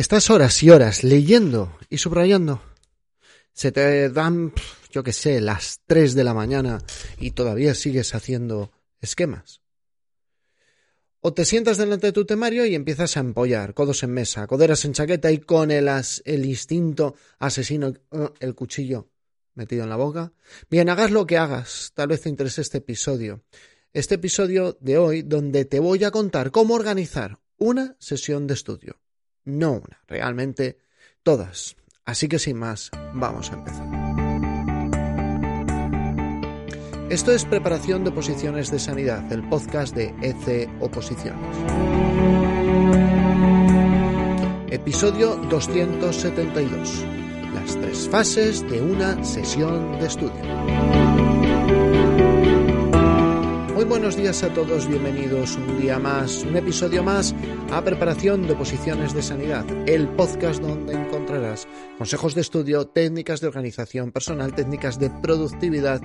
Estás horas y horas leyendo y subrayando. Se te dan, yo qué sé, las 3 de la mañana y todavía sigues haciendo esquemas. O te sientas delante de tu temario y empiezas a empollar, codos en mesa, coderas en chaqueta y con el, el instinto asesino, uh, el cuchillo metido en la boca. Bien, hagas lo que hagas, tal vez te interese este episodio. Este episodio de hoy donde te voy a contar cómo organizar una sesión de estudio no una, realmente todas. Así que sin más, vamos a empezar. Esto es Preparación de Oposiciones de Sanidad, el podcast de EC Oposiciones. Episodio 272. Las tres fases de una sesión de estudio. Buenos días a todos, bienvenidos un día más, un episodio más a Preparación de Oposiciones de Sanidad, el podcast donde encontrarás consejos de estudio, técnicas de organización personal, técnicas de productividad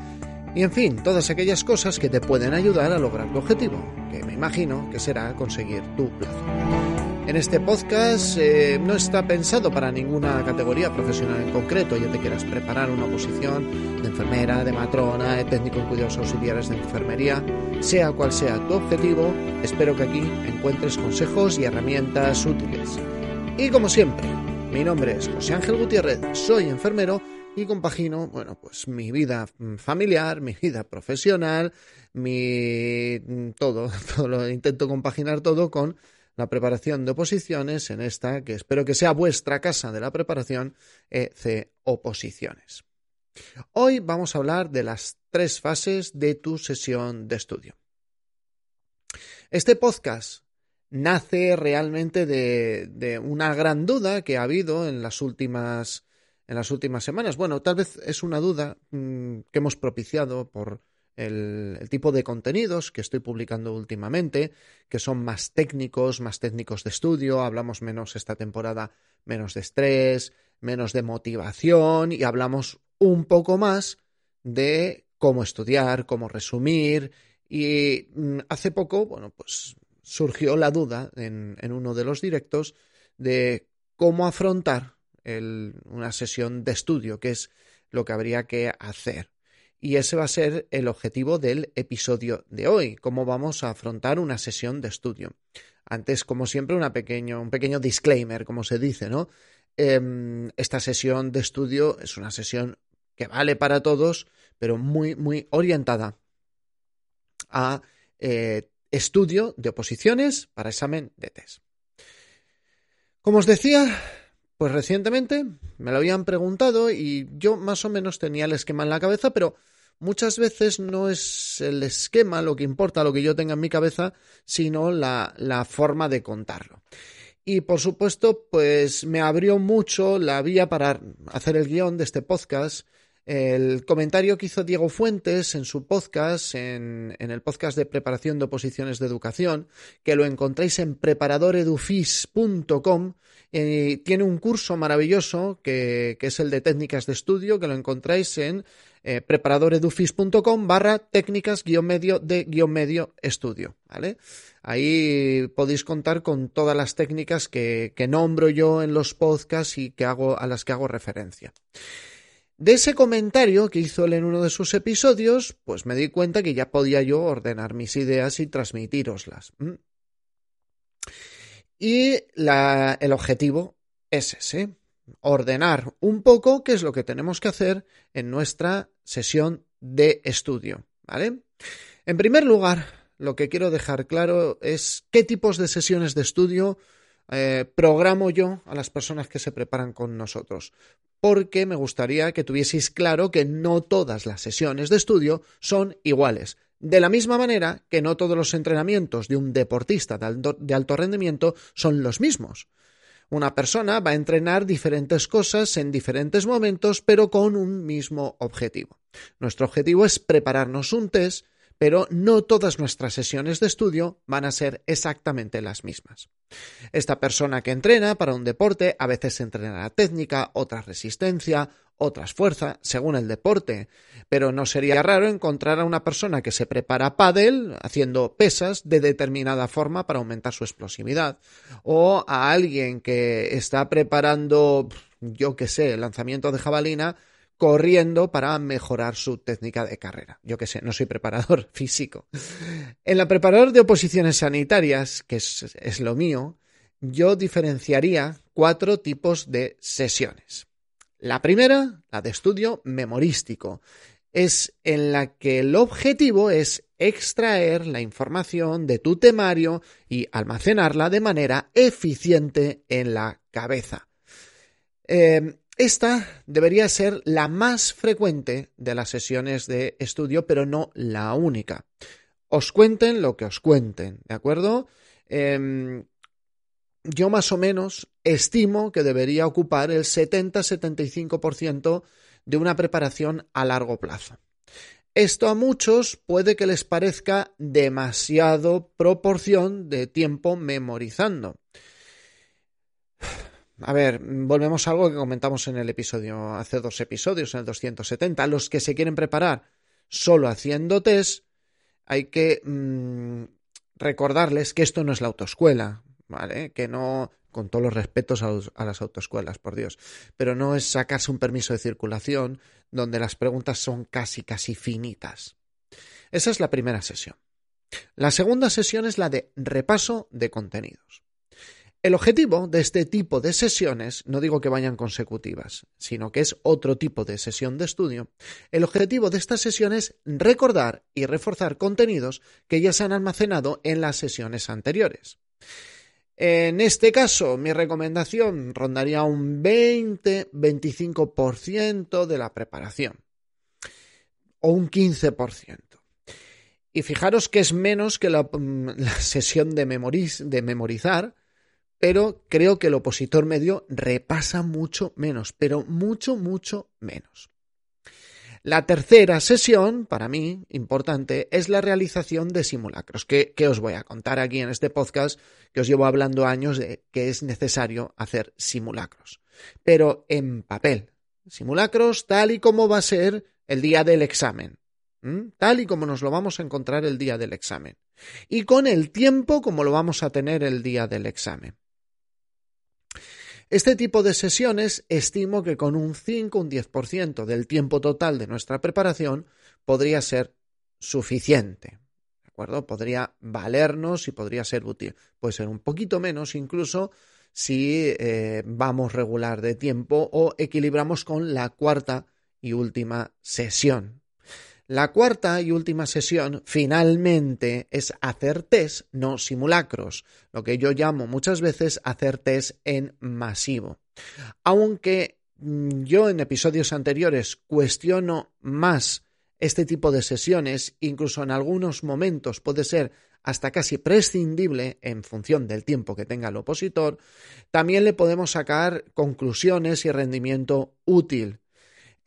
y en fin, todas aquellas cosas que te pueden ayudar a lograr tu objetivo, que me imagino que será conseguir tu plazo. En este podcast eh, no está pensado para ninguna categoría profesional en concreto, ya te quieras preparar una oposición de enfermera, de matrona, de técnico en cuidados auxiliares de enfermería, sea cual sea tu objetivo, espero que aquí encuentres consejos y herramientas útiles. Y como siempre, mi nombre es José Ángel Gutiérrez, soy enfermero y compagino, bueno, pues mi vida familiar, mi vida profesional, mi todo, todo lo intento compaginar todo con la preparación de oposiciones en esta, que espero que sea vuestra casa de la preparación, EC Oposiciones. Hoy vamos a hablar de las tres fases de tu sesión de estudio. Este podcast nace realmente de, de, una gran duda que ha habido en las últimas en las últimas semanas. Bueno, tal vez es una duda mmm, que hemos propiciado por el, tipo de contenidos que estoy publicando últimamente, que son más técnicos, más técnicos de estudio, hablamos menos esta temporada, menos de estrés, menos de motivación y hablamos un poco más de cómo estudiar, cómo resumir y mmm, hace poco, bueno, pues surgió la duda en, uno de los directos de cómo afrontar una sesión de estudio, que es lo que habría que hacer. Y ese va a ser el objetivo del episodio de hoy, cómo vamos a afrontar una sesión de estudio. Antes, como siempre, pequeño, un pequeño disclaimer, como se dice, ¿no? Eh, esta sesión de estudio es una sesión que vale para todos, pero muy, muy orientada a eh, estudio de oposiciones para examen de test. Como os decía, pues recientemente me lo habían preguntado y yo más o menos tenía el esquema en la cabeza, pero muchas veces no es el esquema lo que importa, lo que yo tenga en mi cabeza, sino la, la forma de contarlo. Y por supuesto, pues me abrió mucho la vía para hacer el guion de este podcast. El comentario que hizo Diego Fuentes en su podcast, en, el podcast de preparación de oposiciones de educación, que lo encontráis en preparadoredufis.com, eh, tiene un curso maravilloso que, es el de técnicas de estudio, que lo encontráis en eh, preparadoredufis.com barra técnicas guion medio de guion medio estudio. Ahí podéis contar con todas las técnicas que, que nombro yo en los podcasts y que hago, a las que hago referencia. De ese comentario que hizo él en uno de sus episodios, pues me di cuenta que ya podía yo ordenar mis ideas y transmitíroslas. ¿Mm? Y el objetivo es ese, ordenar un poco qué es lo que tenemos que hacer en nuestra sesión de estudio, ¿vale? En primer lugar, lo que quiero dejar claro es qué tipos de sesiones de estudio eh, programo yo a las personas que se preparan con nosotros, porque me gustaría que tuvieseis claro que no todas las sesiones de estudio son iguales. De la misma manera que no todos los entrenamientos de un deportista de alto, de alto rendimiento son los mismos. Una persona va a entrenar diferentes cosas en diferentes momentos, pero con un mismo objetivo. Nuestro objetivo es prepararnos un test, pero no todas nuestras sesiones de estudio van a ser exactamente las mismas. Esta persona que entrena para un deporte a veces entrenará técnica, otras resistencia, otras fuerza, según el deporte. Pero no sería raro encontrar a una persona que se prepara pádel haciendo pesas de determinada forma para aumentar su explosividad. O a alguien que está preparando, yo qué sé, lanzamiento de jabalina corriendo para mejorar su técnica de carrera. Yo qué sé, no soy preparador físico. En la preparador de oposiciones sanitarias, que es, es lo mío, yo diferenciaría cuatro tipos de sesiones. La primera, la de estudio memorístico, es en la que el objetivo es extraer la información de tu temario y almacenarla de manera eficiente en la cabeza. Eh, esta debería ser la más frecuente de las sesiones de estudio, pero no la única. Os cuenten lo que os cuenten, ¿de acuerdo? Em, yo más o menos estimo que debería ocupar el 70-75% de una preparación a largo plazo. Esto a muchos puede que les parezca demasiado proporción de tiempo memorizando. A ver, volvemos a algo que comentamos en el episodio, hace dos episodios, en el 270. Los que se quieren preparar solo haciendo test, hay que mm, recordarles que esto no es la autoescuela. ¿vale? Que no, con todos los respetos a, las autoescuelas, por Dios, pero no es sacarse un permiso de circulación donde las preguntas son casi, casi finitas. Esa es la primera sesión. La segunda sesión es la de repaso de contenidos. El objetivo de este tipo de sesiones, no digo que vayan consecutivas, sino que es otro tipo de sesión de estudio, el objetivo de esta sesión es recordar y reforzar contenidos que ya se han almacenado en las sesiones anteriores. En este caso, mi recomendación rondaría un 20-25% de la preparación o un 15%. Y fijaros que es menos que la, mm, sesión de memorizar, pero creo que el opositor medio repasa mucho menos, pero mucho, mucho menos. La tercera sesión, para mí, importante, es la realización de simulacros, que, os voy a contar aquí en este podcast, que os llevo hablando años de que es necesario hacer simulacros, pero en papel. Simulacros tal y como va a ser el día del examen, tal y como nos lo vamos a encontrar el día del examen, y con el tiempo como lo vamos a tener el día del examen. Este tipo de sesiones estimo que con un 5 o un 10% del tiempo total de nuestra preparación podría ser suficiente. ¿De acuerdo? Podría valernos y podría ser útil. Puede ser un poquito menos incluso si eh, vamos regular de tiempo o equilibramos con la cuarta y última sesión. La cuarta y última sesión finalmente es hacer test, no simulacros, lo que yo llamo muchas veces hacer test en masivo. Aunque mm, yo en episodios anteriores cuestiono más este tipo de sesiones, incluso en algunos momentos puede ser hasta casi prescindible en función del tiempo que tenga el opositor, también le podemos sacar conclusiones y rendimiento útil.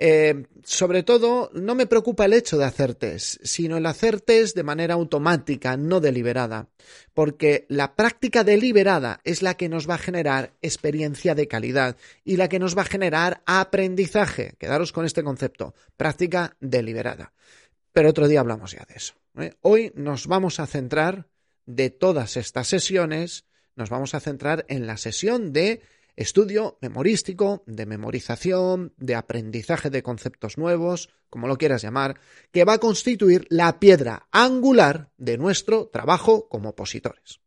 Eh, sobre todo, no me preocupa el hecho de hacer test, sino el hacer test de manera automática, no deliberada, porque la práctica deliberada es la que nos va a generar experiencia de calidad y la que nos va a generar aprendizaje. Quedaros con este concepto, práctica deliberada. Pero otro día hablamos ya de eso. ¿eh? Hoy nos vamos a centrar de todas estas sesiones, nos vamos a centrar en la sesión de estudio memorístico, de memorización, de aprendizaje de conceptos nuevos, como lo quieras llamar, que va a constituir la piedra angular de nuestro trabajo como opositores.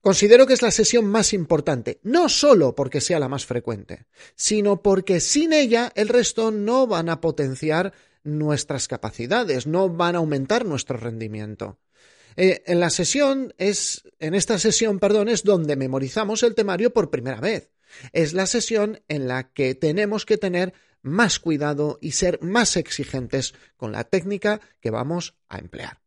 Considero que es la sesión más importante, no solo porque sea la más frecuente, sino porque sin ella el resto no van a potenciar nuestras capacidades, no van a aumentar nuestro rendimiento. Eh, en la sesión es, en esta sesión, perdón, es donde memorizamos el temario por primera vez. Es la sesión en la que tenemos que tener más cuidado y ser más exigentes con la técnica que vamos a emplear.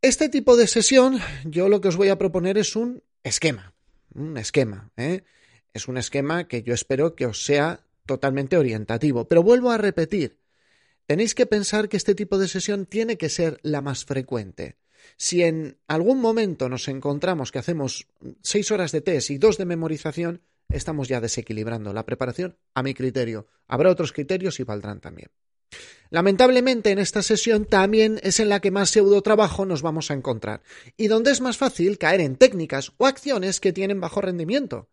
Este tipo de sesión, yo lo que os voy a proponer es un esquema. Un esquema. ¿eh? Es un esquema que yo espero que os sea totalmente orientativo. Pero vuelvo a repetir, tenéis que pensar que este tipo de sesión tiene que ser la más frecuente. Si en algún momento nos encontramos que hacemos seis horas de test y dos de memorización, estamos ya desequilibrando la preparación a mi criterio. Habrá otros criterios y valdrán también. Lamentablemente en esta sesión también es en la que más pseudo trabajo nos vamos a encontrar y donde es más fácil caer en técnicas o acciones que tienen bajo rendimiento.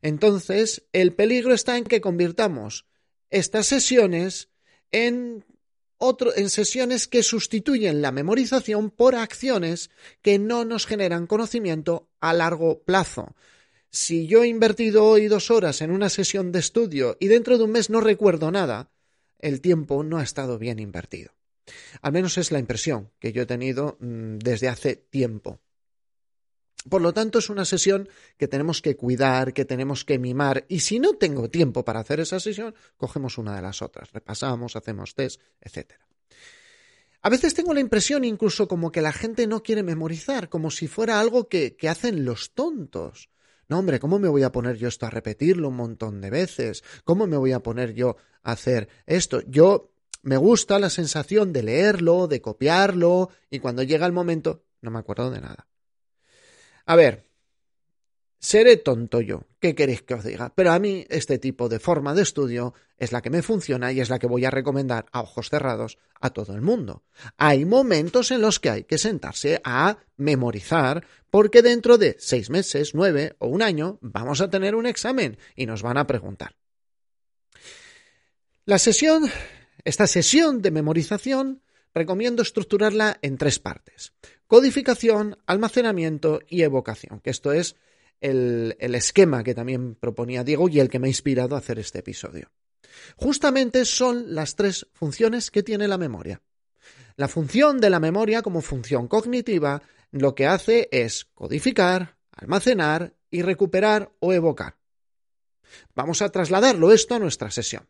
Entonces, el peligro está en que convirtamos estas sesiones en en sesiones que sustituyen la memorización por acciones que no nos generan conocimiento a largo plazo. Si yo he invertido hoy dos horas en una sesión de estudio y dentro de un mes no recuerdo nada, el tiempo no ha estado bien invertido. Al menos es la impresión que yo he tenido mm, desde hace tiempo. Por lo tanto, es una sesión que tenemos que cuidar, que tenemos que mimar, y si no tengo tiempo para hacer esa sesión, cogemos una de las otras, repasamos, hacemos test, etc. A veces tengo la impresión incluso como que la gente no quiere memorizar, como si fuera algo que, que hacen los tontos. No, hombre, ¿cómo me voy a poner yo esto a repetirlo un montón de veces? ¿Cómo me voy a poner yo a hacer esto? Yo me gusta la sensación de leerlo, de copiarlo, y cuando llega el momento, no me acuerdo de nada. A ver, seré tonto yo, ¿qué queréis que os diga? Pero a mí este tipo de forma de estudio es la que me funciona y es la que voy a recomendar a ojos cerrados a todo el mundo. Hay momentos en los que hay que sentarse a memorizar porque dentro de seis meses, nueve o un año vamos a tener un examen y nos van a preguntar. La sesión, esta sesión de memorización, recomiendo estructurarla en tres partes. Codificación, almacenamiento y evocación, que esto es el, esquema que también proponía Diego y el que me ha inspirado a hacer este episodio. Justamente son las tres funciones que tiene la memoria. La función de la memoria como función cognitiva lo que hace es codificar, almacenar y recuperar o evocar. Vamos a trasladarlo esto a nuestra sesión.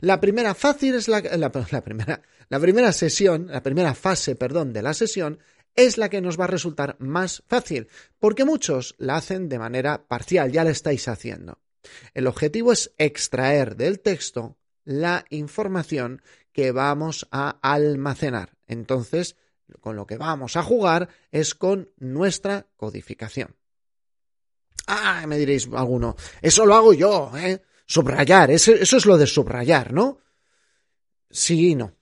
La primera fácil es la, primera, sesión, la primera fase, perdón, de la sesión es la que nos va a resultar más fácil, porque muchos la hacen de manera parcial, ya la estáis haciendo. El objetivo es extraer del texto la información que vamos a almacenar. Entonces, con lo que vamos a jugar es con nuestra codificación. Ah, me diréis alguno, eso lo hago yo, ¿eh? Subrayar, eso, es lo de subrayar, ¿no? Sí y no.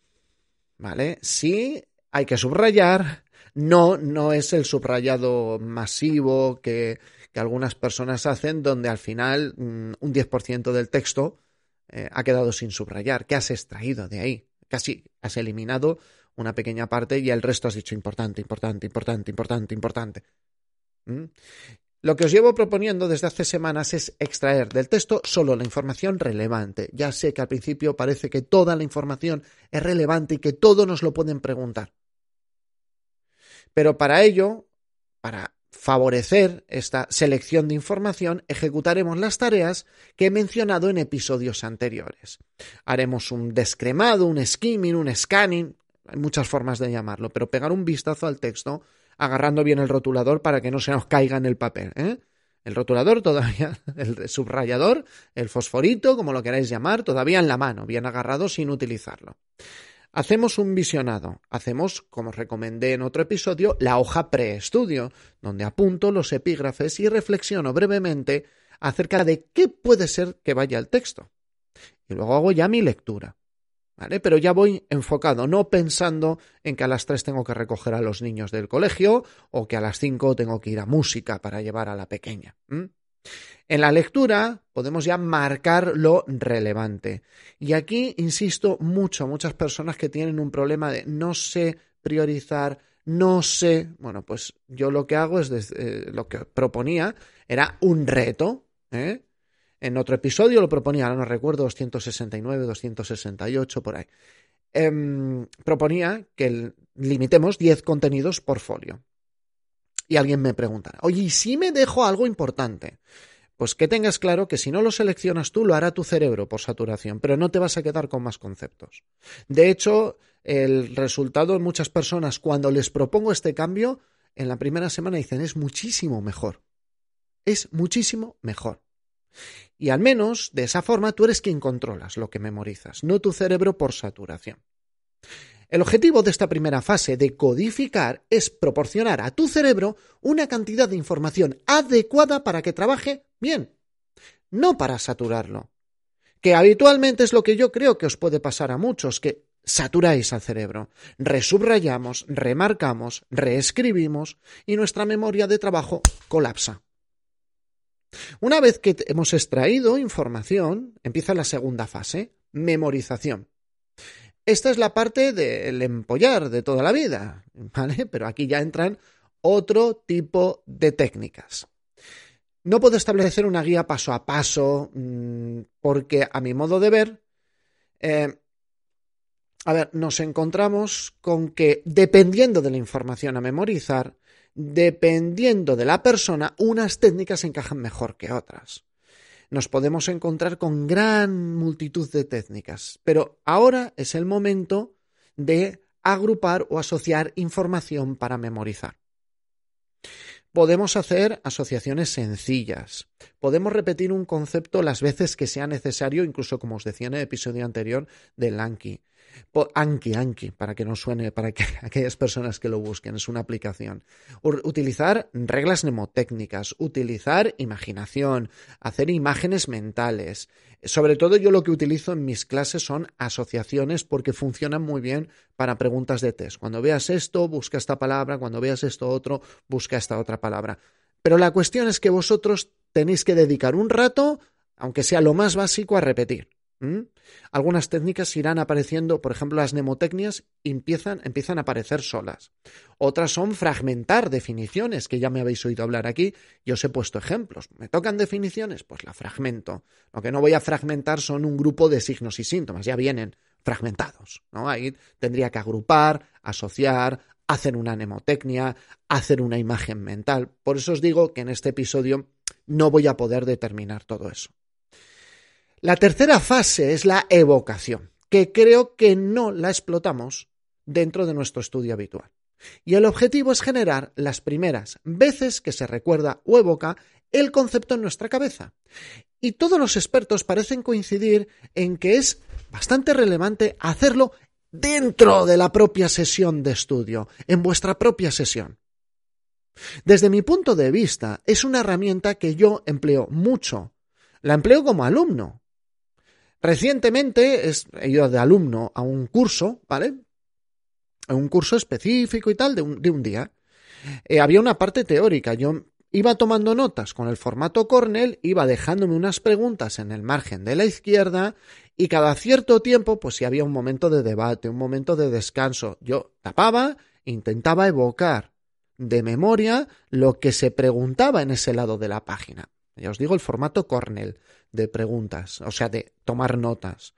¿Vale? Sí, hay que subrayar, no, no es el subrayado masivo que, algunas personas hacen, donde al final mm, un 10% del texto eh, ha quedado sin subrayar. ¿Qué has extraído de ahí? Casi has eliminado una pequeña parte y el resto has dicho importante, importante, importante, importante, importante. ¿Mm? Lo que os llevo proponiendo desde hace semanas es extraer del texto solo la información relevante. Ya sé que al principio parece que toda la información es relevante y que todo nos lo pueden preguntar. Pero para ello, para favorecer esta selección de información, ejecutaremos las tareas que he mencionado en episodios anteriores. Haremos un descremado, un skimming, un scanning, hay muchas formas de llamarlo, pero pegar un vistazo al texto agarrando bien el rotulador para que no se nos caiga en el papel. ¿eh? El rotulador todavía, el subrayador, el fosforito, como lo queráis llamar, todavía en la mano, bien agarrado sin utilizarlo. Hacemos un visionado, hacemos, como recomendé en otro episodio, la hoja preestudio, donde apunto los epígrafes y reflexiono brevemente acerca de qué puede ser que vaya el texto. Y luego hago ya mi lectura. ¿Vale? Pero ya voy enfocado, no pensando en que a las tres tengo que recoger a los niños del colegio o que a las cinco tengo que ir a música para llevar a la pequeña. En la lectura podemos ya marcar lo relevante. Y aquí insisto mucho, muchas personas que tienen un problema de no sé priorizar, no sé. Bueno, pues yo lo que hago es eh, lo que proponía era un reto. ¿eh? En otro episodio lo proponía, ahora no recuerdo, 269, 268, por ahí. Em, proponía que limitemos 10 contenidos por folio. Y alguien me preguntará, oye, ¿y si me dejo algo importante? Pues que tengas claro que si no lo seleccionas tú, lo hará tu cerebro por saturación, pero no te vas a quedar con más conceptos. De hecho, el resultado en muchas personas, cuando les propongo este cambio, en la primera semana dicen es muchísimo mejor. Es muchísimo mejor. Y al menos de esa forma tú eres quien controlas lo que memorizas, no tu cerebro por saturación. El objetivo de esta primera fase de codificar es proporcionar a tu cerebro una cantidad de información adecuada para que trabaje bien. no para saturarlo. Que habitualmente es lo que yo creo que os puede pasar a muchos, que saturáis al cerebro, resubrayamos, remarcamos, reescribimos y nuestra memoria de trabajo colapsa. Una vez que hemos extraído información, empieza la segunda fase, memorización. Esta es la parte del empollar de toda la vida, ¿vale? Pero aquí ya entran otro tipo de técnicas. No puedo establecer una guía paso a paso mm, porque a mi modo de ver, eh, a ver, nos encontramos con que dependiendo de la información a memorizar, dependiendo de la persona, unas técnicas encajan mejor que otras. Nos podemos encontrar con gran multitud de técnicas, pero ahora es el momento de agrupar o asociar información para memorizar. Podemos hacer asociaciones sencillas. Podemos repetir un concepto las veces que sea necesario, incluso como os decía en el episodio anterior del Anki. Anki, Anki, para que no suene, para que aquellas personas que lo busquen, es una aplicación. Utilizar reglas mnemotécnicas, utilizar imaginación, hacer imágenes mentales. Sobre todo yo lo que utilizo en mis clases son asociaciones porque funcionan muy bien para preguntas de test. Cuando veas esto, busca esta palabra, cuando veas esto otro, busca esta otra palabra. Pero la cuestión es que vosotros tenéis que dedicar un rato, aunque sea lo más básico, a repetir. ¿Mm? Algunas técnicas irán apareciendo, por ejemplo, las mnemotecnias empiezan, empiezan a aparecer solas. Otras son fragmentar definiciones, que ya me habéis oído hablar aquí, y os he puesto ejemplos. ¿Me tocan definiciones? Pues la fragmento. Lo que no voy a fragmentar son un grupo de signos y síntomas, ya vienen fragmentados. ¿no? Ahí tendría que agrupar, asociar, hacer una mnemotecnia, hacer una imagen mental. Por eso os digo que en este episodio no voy a poder determinar todo eso. La tercera fase es la evocación, que creo que no la explotamos dentro de nuestro estudio habitual. Y el objetivo es generar las primeras veces que se recuerda o evoca el concepto en nuestra cabeza. Y todos los expertos parecen coincidir en que es bastante relevante hacerlo dentro de la propia sesión de estudio, en vuestra propia sesión. Desde mi punto de vista, es una herramienta que yo empleo mucho. La empleo como alumno, Recientemente he ido de alumno a un curso, ¿vale? A un curso específico y tal de un, día. Eh, había una parte teórica. Yo iba tomando notas con el formato Cornell, iba dejándome unas preguntas en el margen de la izquierda y cada cierto tiempo, pues si había un momento de debate, un momento de descanso, yo tapaba, intentaba evocar de memoria lo que se preguntaba en ese lado de la página. Ya os digo el formato Cornell de preguntas, o sea, de tomar notas.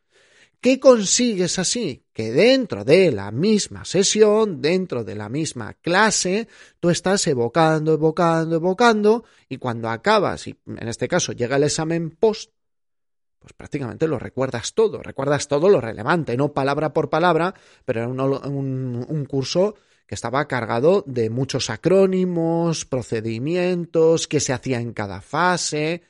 ¿Qué consigues así? Que dentro de la misma sesión, dentro de la misma clase, tú estás evocando, evocando, evocando, y cuando acabas, y en este caso llega el examen post, pues prácticamente lo recuerdas todo, recuerdas todo lo relevante, no palabra por palabra, pero era un, un curso que estaba cargado de muchos acrónimos, procedimientos, qué se hacía en cada fase,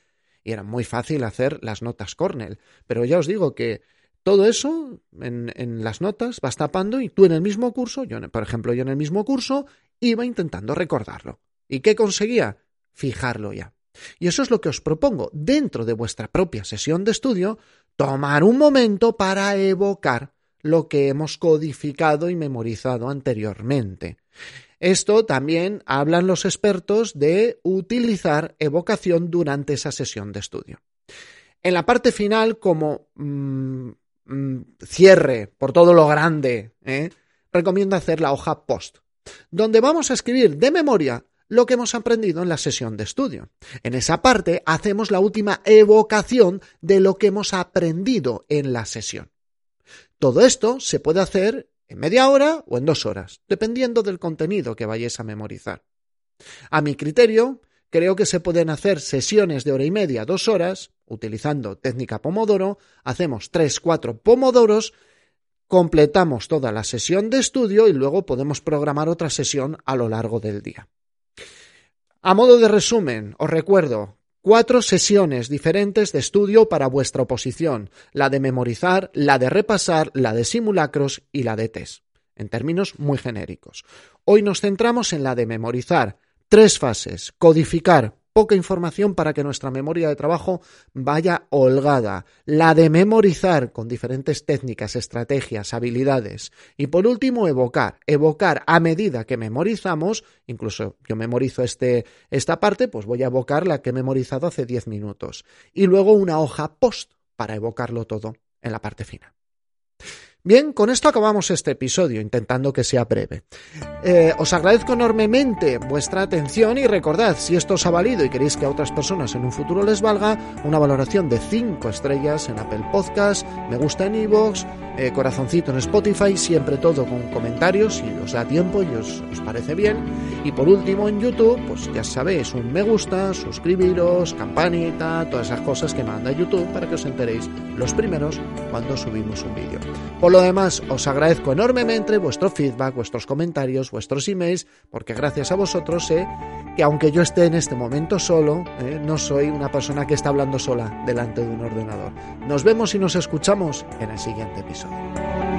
y era muy fácil hacer las notas Cornell. Pero ya os digo que todo eso en, en, las notas vas tapando y tú en el mismo curso, yo por ejemplo yo en el mismo curso, iba intentando recordarlo. ¿Y qué conseguía? Fijarlo ya. Y eso es lo que os propongo, dentro de vuestra propia sesión de estudio, tomar un momento para evocar lo que hemos codificado y memorizado anteriormente. Esto también hablan los expertos de utilizar evocación durante esa sesión de estudio. En la parte final, como mm, mm, cierre por todo lo grande, ¿eh? recomiendo hacer la hoja post, donde vamos a escribir de memoria lo que hemos aprendido en la sesión de estudio. En esa parte hacemos la última evocación de lo que hemos aprendido en la sesión. Todo esto se puede hacer en media hora o en dos horas, dependiendo del contenido que vayáis a memorizar. A mi criterio, creo que se pueden hacer sesiones de hora y media, dos horas, utilizando técnica Pomodoro, hacemos tres, cuatro Pomodoros, completamos toda la sesión de estudio y luego podemos programar otra sesión a lo largo del día. A modo de resumen, os recuerdo cuatro sesiones diferentes de estudio para vuestra oposición, la de memorizar, la de repasar, la de simulacros y la de test, en términos muy genéricos. Hoy nos centramos en la de memorizar, tres fases, codificar, poca información para que nuestra memoria de trabajo vaya holgada, la de memorizar con diferentes técnicas, estrategias, habilidades. Y por último evocar, evocar a medida que memorizamos, incluso yo memorizo este, esta parte, pues voy a evocar la que he memorizado hace 10 minutos. Y luego una hoja post para evocarlo todo en la parte final. Bien, con esto acabamos este episodio, intentando que sea breve. Eh, os agradezco enormemente vuestra atención y recordad, si esto os ha valido y queréis que a otras personas en un futuro les valga, una valoración de 5 estrellas en Apple Podcast, me gusta en iVoox, eh, corazoncito en Spotify, siempre todo con comentarios, si os da tiempo y os, os parece bien. Y por último en YouTube, pues ya sabéis, un me gusta, suscribiros, campanita, todas esas cosas que manda YouTube para que os enteréis los primeros cuando subimos un vídeo. Lo demás, os agradezco enormemente vuestro feedback, vuestros comentarios, vuestros emails, porque gracias a vosotros sé que aunque yo esté en este momento solo, eh, no soy una persona que está hablando sola delante de un ordenador. Nos vemos y nos escuchamos en el siguiente episodio.